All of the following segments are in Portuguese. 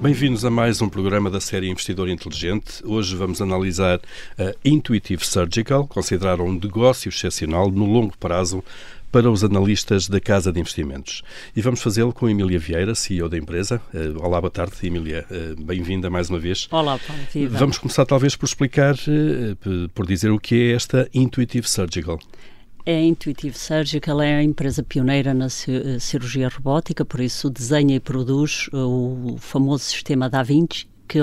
Bem-vindos a mais um programa da série Investidor Inteligente. Hoje vamos analisar a Intuitive Surgical, considerada um negócio excepcional no longo prazo para os analistas da Casa de Investimentos. E vamos fazê-lo com Emília Vieira, CEO da empresa. Uh, olá, boa tarde, Emília. Uh, Bem-vinda mais uma vez. Olá, Paulo. Vamos começar talvez por explicar, uh, por dizer o que é esta Intuitive Surgical. A Intuitive Surgical é a empresa pioneira na cirurgia robótica, por isso desenha e produz o famoso sistema Da Vinci, que,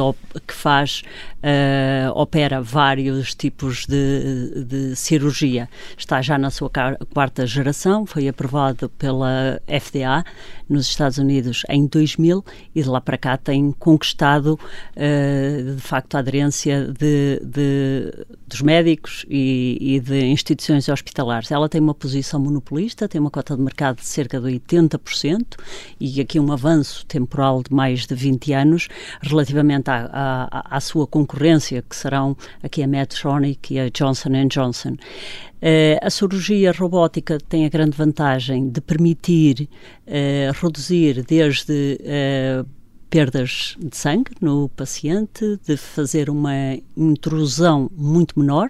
que faz, uh, opera vários tipos de, de, cirurgia. Está já na sua quarta geração, foi aprovado pela FDA nos Estados Unidos em 2000 e de lá para cá tem conquistado, uh, de facto, a aderência de, de dos médicos e, e, de instituições hospitalares. Ela tem uma posição monopolista, tem uma cota de mercado de cerca de 80% e aqui um avanço temporal de mais de 20 anos relativamente relativamente à, à, à, sua concorrência, que serão aqui a Medtronic e a Johnson Johnson. Uh, a cirurgia robótica tem a grande vantagem de permitir uh, reduzir desde uh, perdas de sangue no paciente, de fazer uma intrusão muito menor,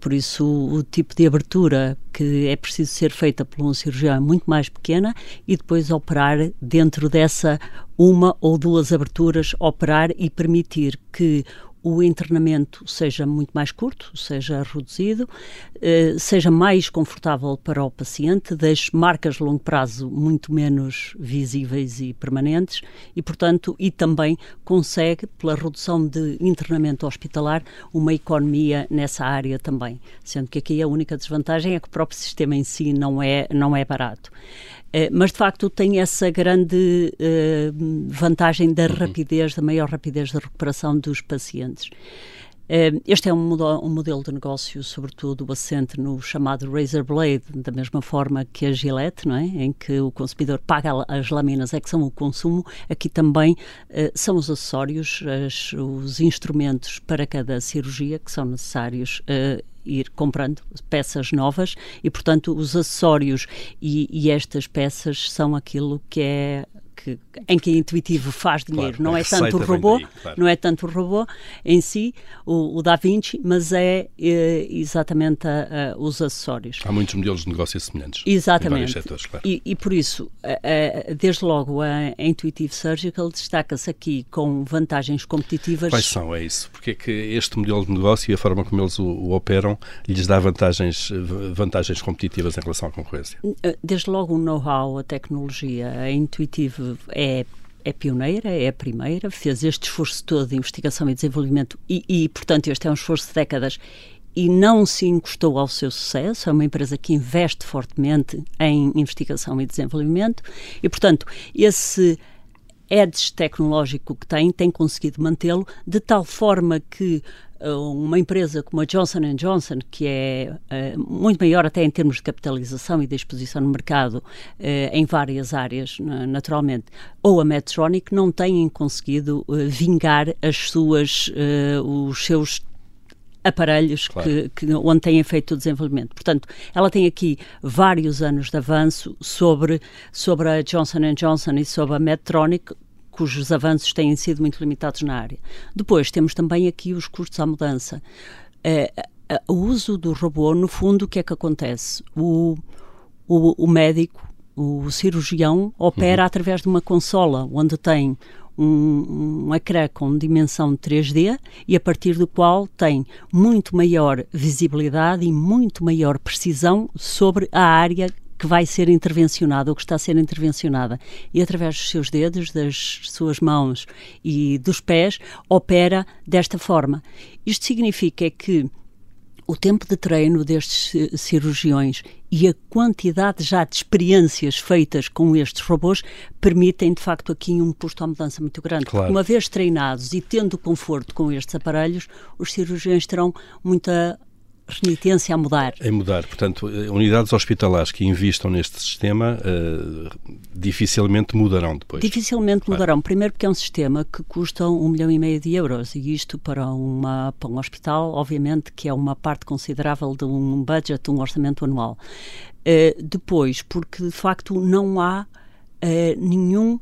por isso o tipo de abertura que é preciso ser feita por um cirurgião é muito mais pequena e depois operar dentro dessa uma ou duas aberturas, operar e permitir que o internamento seja muito mais curto, seja reduzido, eh, seja mais confortável para o paciente, deixe marcas de longo prazo muito menos visíveis e permanentes e, portanto, e também consegue, pela redução de internamento hospitalar, uma economia nessa área também, sendo que aqui a única desvantagem é que o próprio sistema em si não é, não é barato. Uh, mas de facto tem essa grande uh, vantagem da uhum. rapidez, da maior rapidez da recuperação dos pacientes. Uh, este é um, um, modelo de negócio, sobretudo assente no chamado razor blade, da mesma forma que a Gillette, não é? em que o consumidor paga as lâminas, é que são o consumo. Aqui também são os acessórios, as, os instrumentos para cada cirurgia que são necessários ir comprando peças novas e, portanto, os acessórios e, e estas peças são aquilo que é que, em que a Intuitivo faz dinheiro. Claro, não é tanto o robô, daí, claro. não é tanto o robô em si, o, o Da Vinci, mas é, é exatamente a, a, os acessórios. Há muitos modelos de negócio semelhantes. Exatamente. Setores, claro. e, e, por isso, a, desde logo, a, Intuitive Surgical destaca-se aqui com vantagens competitivas. Quais são, é isso? Porque é que este modelo de negócio e a forma como eles o, o operam lhes dá vantagens, vantagens competitivas em relação à concorrência? Desde logo o know-how, a tecnologia, a Intuitive é é pioneira, é a primeira, fez este esforço todo de investigação e desenvolvimento e, e, portanto, este é um esforço de décadas e não se encostou ao seu sucesso. É uma empresa que investe fortemente em investigação e desenvolvimento e, portanto, esse edge tecnológico que tem, tem conseguido mantê-lo de tal forma que uma empresa como a Johnson Johnson, que é uh, muito maior até em termos de capitalização e de exposição no mercado uh, em várias áreas, naturalmente, ou a Medtronic, não têm conseguido uh, vingar as suas, os seus aparelhos claro. que, que, onde têm feito o desenvolvimento. Portanto, ela tem aqui vários anos de avanço sobre, sobre a Johnson Johnson e sobre a Medtronic, cujos avanços têm sido muito limitados na área. Depois temos também aqui os custos à mudança. Uh, o uso do robô, no fundo, o que é que acontece? O, o, o médico, o cirurgião, opera uhum. através de uma consola onde tem um, um ecrã com dimensão 3D e a partir do qual tem muito maior visibilidade e muito maior precisão sobre a área que vai ser intervencionada ou que está a ser intervencionada e através dos seus dedos, das suas mãos e dos pés opera desta forma. Isto significa que o tempo de treino destes cirurgiões e a quantidade já de experiências feitas com estes robôs permitem, de facto, aqui um posto à mudança muito grande. Claro. Uma vez treinados e tendo conforto com estes aparelhos, os cirurgiões terão muita renitência a mudar. Em mudar. Portanto, eh, unidades hospitalares que investam neste sistema uh, dificilmente mudarão depois. Dificilmente claro. mudarão. Primeiro porque é um sistema que custa um milhão e meio de euros e isto para, uma, para um hospital, obviamente, que é uma parte considerável de um budget, de um orçamento anual. Uh, depois, porque de facto não há uh, nenhum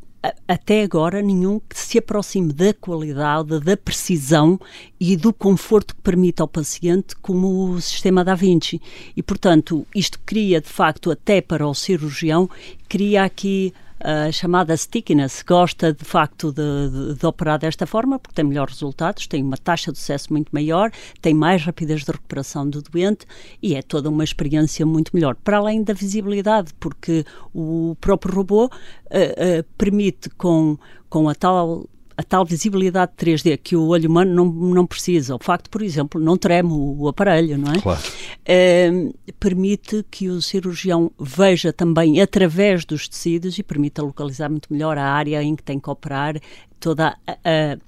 até agora nenhum que se aproxime da qualidade, da precisão e do conforto que permite ao paciente como o sistema da Vinci. E, portanto, isto cria, de facto, até para o cirurgião, cria aqui a chamada stickiness, gosta de facto de, de, de, operar desta forma porque tem melhores resultados, tem uma taxa de sucesso muito maior, tem mais rapidez de recuperação do doente e é toda uma experiência muito melhor. Para além da visibilidade, porque o próprio robô uh, uh, permite com, com a tal a tal visibilidade 3D que o olho humano não, não precisa. O facto, por exemplo, não treme o, o aparelho, não é? Claro. Uh, permite que o cirurgião veja também através dos tecidos e permita localizar muito melhor a área em que tem que operar, toda a, a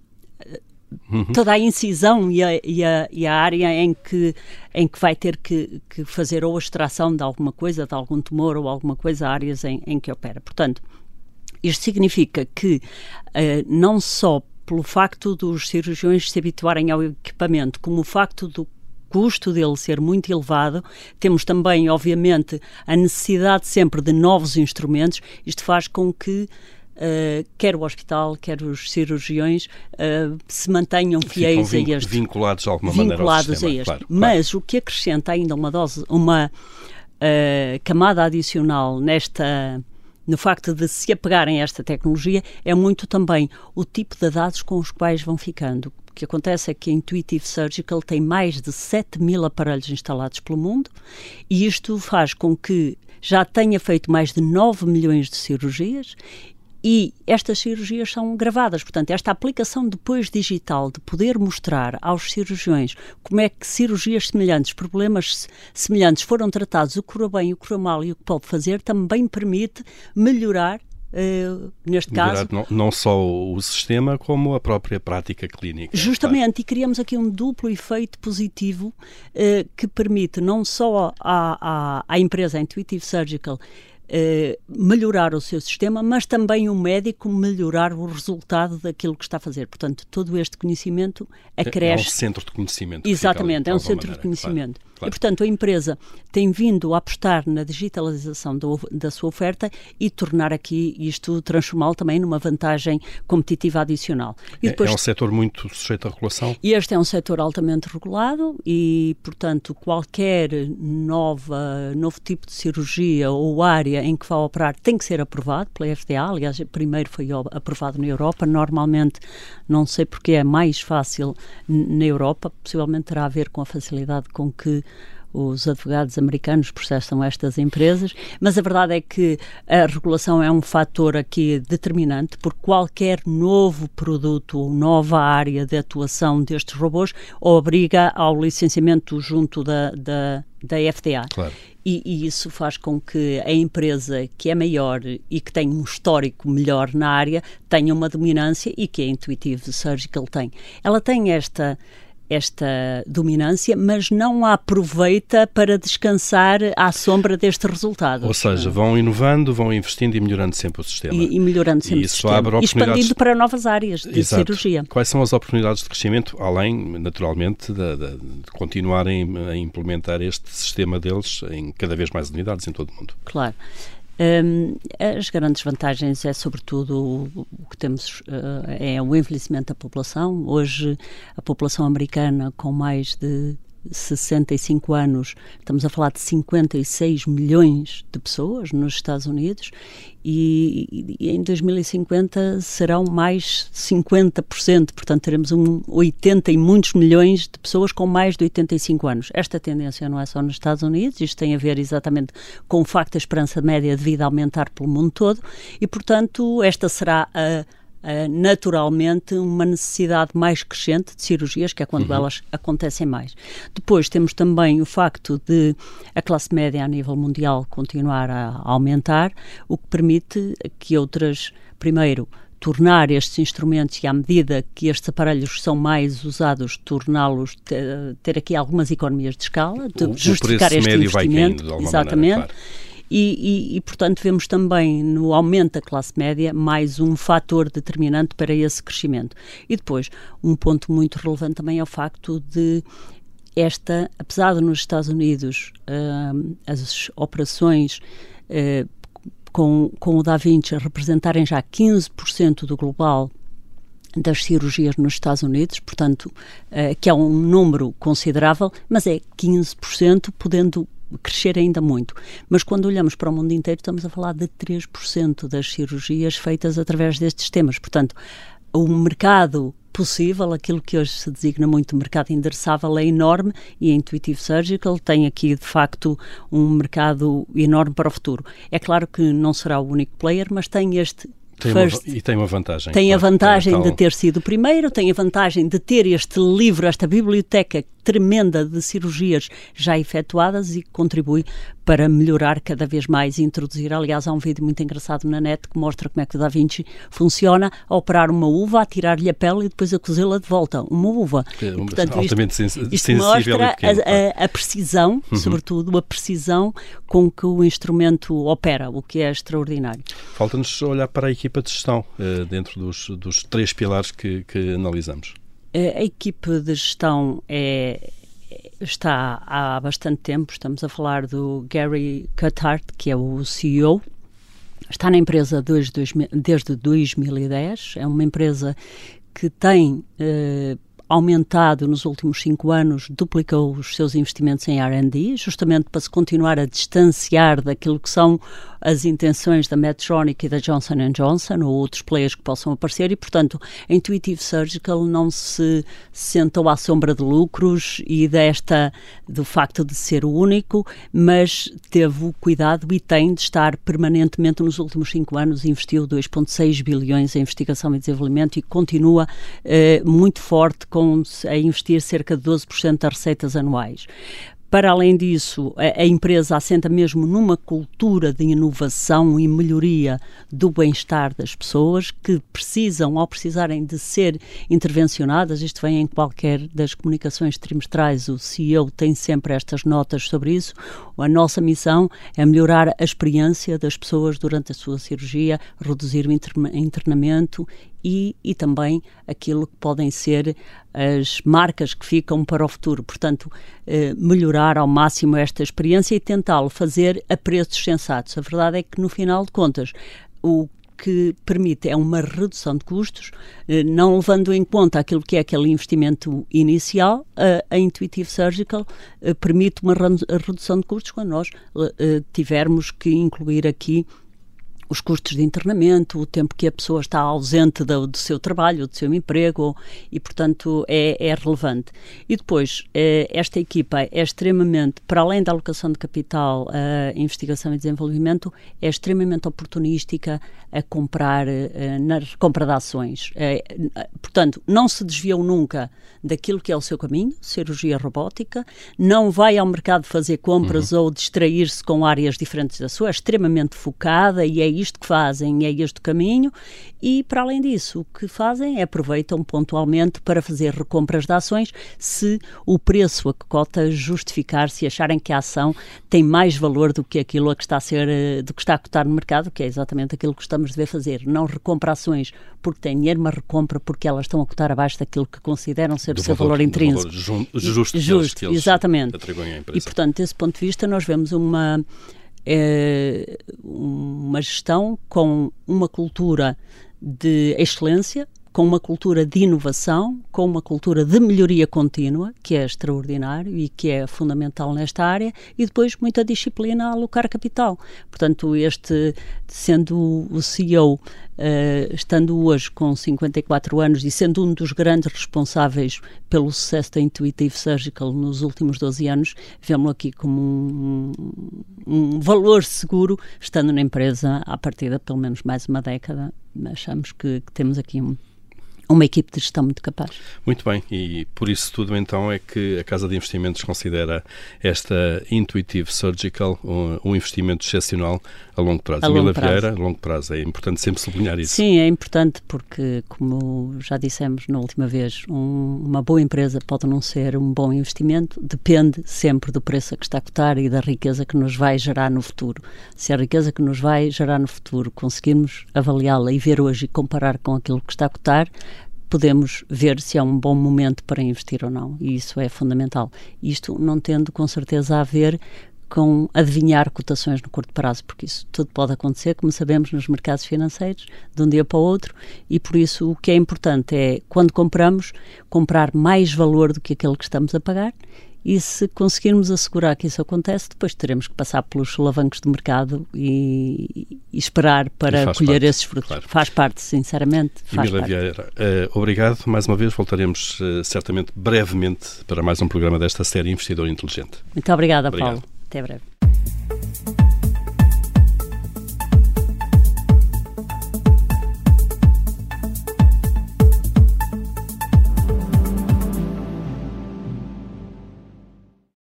Uhum. toda a incisão e a, e, a, e a, área em que, em que vai ter que, que, fazer ou a extração de alguma coisa, de algum tumor ou alguma coisa, áreas em, em que opera. Portanto, isto significa que uh, não só pelo facto dos cirurgiões se habituarem ao equipamento, como o facto do custo dele ser muito elevado, temos também, obviamente, a necessidade sempre de novos instrumentos. Isto faz com que Uh, quer o hospital, quer os cirurgiões uh, se mantenham fiéis vin a este. Vinculados de alguma vinculados maneira ao sistema, a este. Claro, Mas claro. o que acrescenta ainda uma dose, uma uh, camada adicional nesta no facto de se apegarem a esta tecnologia é muito também o tipo de dados com os quais vão ficando. O que acontece é que a Intuitive Surgical tem mais de 7 mil aparelhos instalados pelo mundo e isto faz com que já tenha feito mais de 9 milhões de cirurgias e estas cirurgias são gravadas. Portanto, esta aplicação depois digital de poder mostrar aos cirurgiões como é que cirurgias semelhantes, problemas semelhantes foram tratados, o que correu bem, o que correu mal e o que pode fazer, também permite melhorar Uh, neste caso. Não, não, só o sistema, como a própria prática clínica. Justamente, e criamos aqui um duplo efeito positivo uh, que permite não só à, à, à empresa Intuitive Surgical eh, melhorar o seu sistema, mas também o médico melhorar o resultado daquilo que está a fazer. Portanto, todo este conhecimento acresce. É um centro de conhecimento. Exatamente, é um centro maneira, de conhecimento. Claro, claro. E, portanto, a empresa tem vindo a apostar na digitalização do, da sua oferta e tornar aqui isto, transformá-lo também numa vantagem competitiva adicional. E depois, é, é um setor muito sujeito à regulação? Este é um setor altamente regulado e, portanto, qualquer nova, novo tipo de cirurgia ou área em que vá operar tem que ser aprovado pela FDA. Aliás, primeiro foi aprovado na Europa. Normalmente, não sei porque é mais fácil na Europa, possivelmente terá a ver com a facilidade com que os advogados americanos processam estas empresas, mas a verdade é que a regulação é um fator aqui determinante, porque qualquer novo produto ou nova área de atuação destes robôs obriga ao licenciamento junto da, da, da FDA. Claro. E, e, isso faz com que a empresa que é maior e que tem um histórico melhor na área tenha uma dominância e que a Intuitive Surgical tem. Ela tem esta esta dominância, mas não a aproveita para descansar à sombra deste resultado. Ou seja, vão inovando, vão investindo e melhorando sempre o sistema. E, e melhorando sempre e o sistema. Abre oportunidades... Expandindo para novas áreas de Exato. cirurgia. Quais são as oportunidades de crescimento, além, naturalmente, de, de, de continuarem a implementar este sistema deles em cada vez mais unidades em todo o mundo? Claro. As grandes vantagens é, sobretudo, o, que temos uh, é o envelhecimento da população. Hoje, a população americana, com mais de 65 anos, estamos a falar de 56 milhões de pessoas nos Estados Unidos e, e em 2050 serão mais 50%, portanto teremos um 80 e muitos milhões de pessoas com mais de 85 anos. Esta tendência não é só nos Estados Unidos, isto tem a ver exatamente com o facto da esperança média de vida aumentar pelo mundo todo e, portanto, esta será a naturalmente uma necessidade mais crescente de cirurgias, que é quando uhum. elas acontecem mais. Depois temos também o facto de a classe média a nível mundial continuar a aumentar, o que permite que outras, primeiro, tornar estes instrumentos e à medida que estes aparelhos são mais usados, torná-los ter, ter, aqui algumas economias de escala, de o, justificar o este investimento, exatamente. Maneira, claro. E, e, e, portanto, vemos também no aumento da classe média mais um fator determinante para esse crescimento. E depois, um ponto muito relevante também é o facto de esta, apesar de nos Estados Unidos uh, as operações uh, com, com o Da Vinci representarem já 15% do global das cirurgias nos Estados Unidos, portanto, uh, que é um número considerável, mas é 15%, podendo crescer ainda muito. Mas quando olhamos para o mundo inteiro, estamos a falar de 3% das cirurgias feitas através destes sistemas. Portanto, o mercado possível, aquilo que hoje se designa muito mercado endereçável, é enorme e a Intuitive Surgical tem aqui, de facto, um mercado enorme para o futuro. É claro que não será o único player, mas tem este tem uma, e tem uma vantagem. Tem claro, a vantagem de ter sido o primeiro, tem a vantagem de ter este livro, esta biblioteca tremenda de cirurgias já efetuadas e contribui para melhorar cada vez mais e introduzir. Aliás, há um vídeo muito engraçado na net que mostra como é que o Da Vinci funciona a operar uma uva, a tirar-lhe a pele e depois a cozê-la de volta. Uma uva. É, e, portanto, altamente isto, isto sensível mostra pequeno, a, a, a, precisão, uhum. sobretudo a precisão com que o instrumento opera, o que é extraordinário. Falta-nos olhar para a equipa de gestão uh, dentro dos, dos três pilares que, que analisamos. A equipe de gestão é, está há bastante tempo, estamos a falar do Gary Cuthart, que é o CEO, está na empresa desde, desde 2010, é uma empresa que tem eh, aumentado nos últimos cinco anos, duplicou os seus investimentos em R&D, justamente para se continuar a distanciar daquilo que são as intenções da Medtronic e da Johnson Johnson ou outros players que possam aparecer e, portanto, a Intuitive Surgical não se sentou à sombra de lucros e desta do facto de ser o único, mas teve o cuidado e tem de estar permanentemente nos últimos cinco anos investiu 2,6 bilhões em investigação e desenvolvimento e continua eh, muito forte com a investir cerca de 12% das receitas anuais. Para além disso, a, empresa assenta mesmo numa cultura de inovação e melhoria do bem-estar das pessoas que precisam, ao precisarem de ser intervencionadas, isto vem em qualquer das comunicações trimestrais, o CEO tem sempre estas notas sobre isso. A nossa missão é melhorar a experiência das pessoas durante a sua cirurgia, reduzir o internamento e, e também aquilo que podem ser as marcas que ficam para o futuro. Portanto, eh, melhorar ao máximo esta experiência e tentá-lo fazer a preços sensatos. A verdade é que, no final de contas, o que permite é uma redução de custos, eh, não levando em conta aquilo que é aquele investimento inicial, a Intuitive Surgical eh, permite uma redução de custos quando nós tivermos que incluir aqui os custos de internamento, o tempo que a pessoa está ausente do, do seu trabalho, do seu emprego, e, portanto, é, é relevante. E depois, eh, esta equipa é extremamente, para além da alocação de capital, a investigação e desenvolvimento, é extremamente oportunística a comprar, eh, na compra de ações. É, portanto, não se desviou nunca daquilo que é o seu caminho, cirurgia robótica, não vai ao mercado fazer compras uhum. ou distrair-se com áreas diferentes da sua, é extremamente focada e é isto que fazem, é este caminho, e para além disso, o que fazem é aproveitam pontualmente para fazer recompras de ações se o preço a que cota justificar, se acharem que a ação tem mais valor do que aquilo a que está a ser, eh, do que está a cotar no mercado, que é exatamente aquilo que estamos a ver fazer. Não recompra ações porque tem dinheiro, mas recompra porque elas estão a cotar abaixo daquilo que consideram ser do o seu valor, valor intrínseco. Valor justo, justo exatamente. E, portanto, desse ponto de vista, nós vemos uma é uma gestão com uma cultura de excelência, com uma cultura de inovação, com uma cultura de melhoria contínua, que é extraordinário e que é fundamental nesta área, e depois muita disciplina a alocar capital. Portanto, este, sendo o CEO, uh, eh, estando hoje com 54 anos e sendo um dos grandes responsáveis pelo sucesso da Intuitive Surgical nos últimos 12 anos, vemos-lo aqui como um, um valor seguro, estando na empresa a partir de pelo menos mais uma década. Achamos que, que temos aqui um uma equipe de gestão muito capaz. Muito bem, e por isso tudo então é que a Casa de Investimentos considera esta Intuitive Surgical um, investimento excepcional a longo prazo. A longo prazo. Vieira, a longo prazo, é importante sempre sublinhar isso. Sim, é importante porque, como já dissemos na última vez, um, uma boa empresa pode não ser um bom investimento, depende sempre do preço a que está a cotar e da riqueza que nos vai gerar no futuro. Se a riqueza que nos vai gerar no futuro conseguirmos avaliá-la e ver hoje e comparar com aquilo que está a cotar, podemos ver se é um bom momento para investir ou não, e isso é fundamental. Isto não tendo com certeza a ver com adivinhar cotações no curto prazo, porque isso tudo pode acontecer, como sabemos, nos mercados financeiros, de um dia para o outro, e por isso o que é importante é, quando compramos, comprar mais valor do que aquele que estamos a pagar e se conseguirmos assegurar que isso acontece, depois teremos que passar pelos solavancos do mercado e, e esperar para e colher parte, esses frutos. Claro. Faz parte, sinceramente. Faz Emília Vieira, uh, obrigado. Mais uma vez voltaremos uh, certamente brevemente para mais um programa desta série Investidor Inteligente. Muito obrigada, obrigado. Paulo. Até breve.